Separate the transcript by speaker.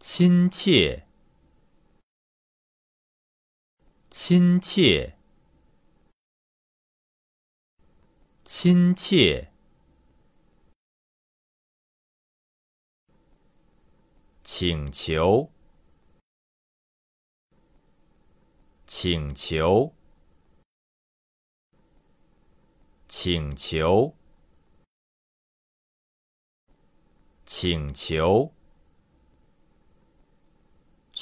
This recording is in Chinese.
Speaker 1: 亲切，亲切，亲切，请求，请求，请求，请求，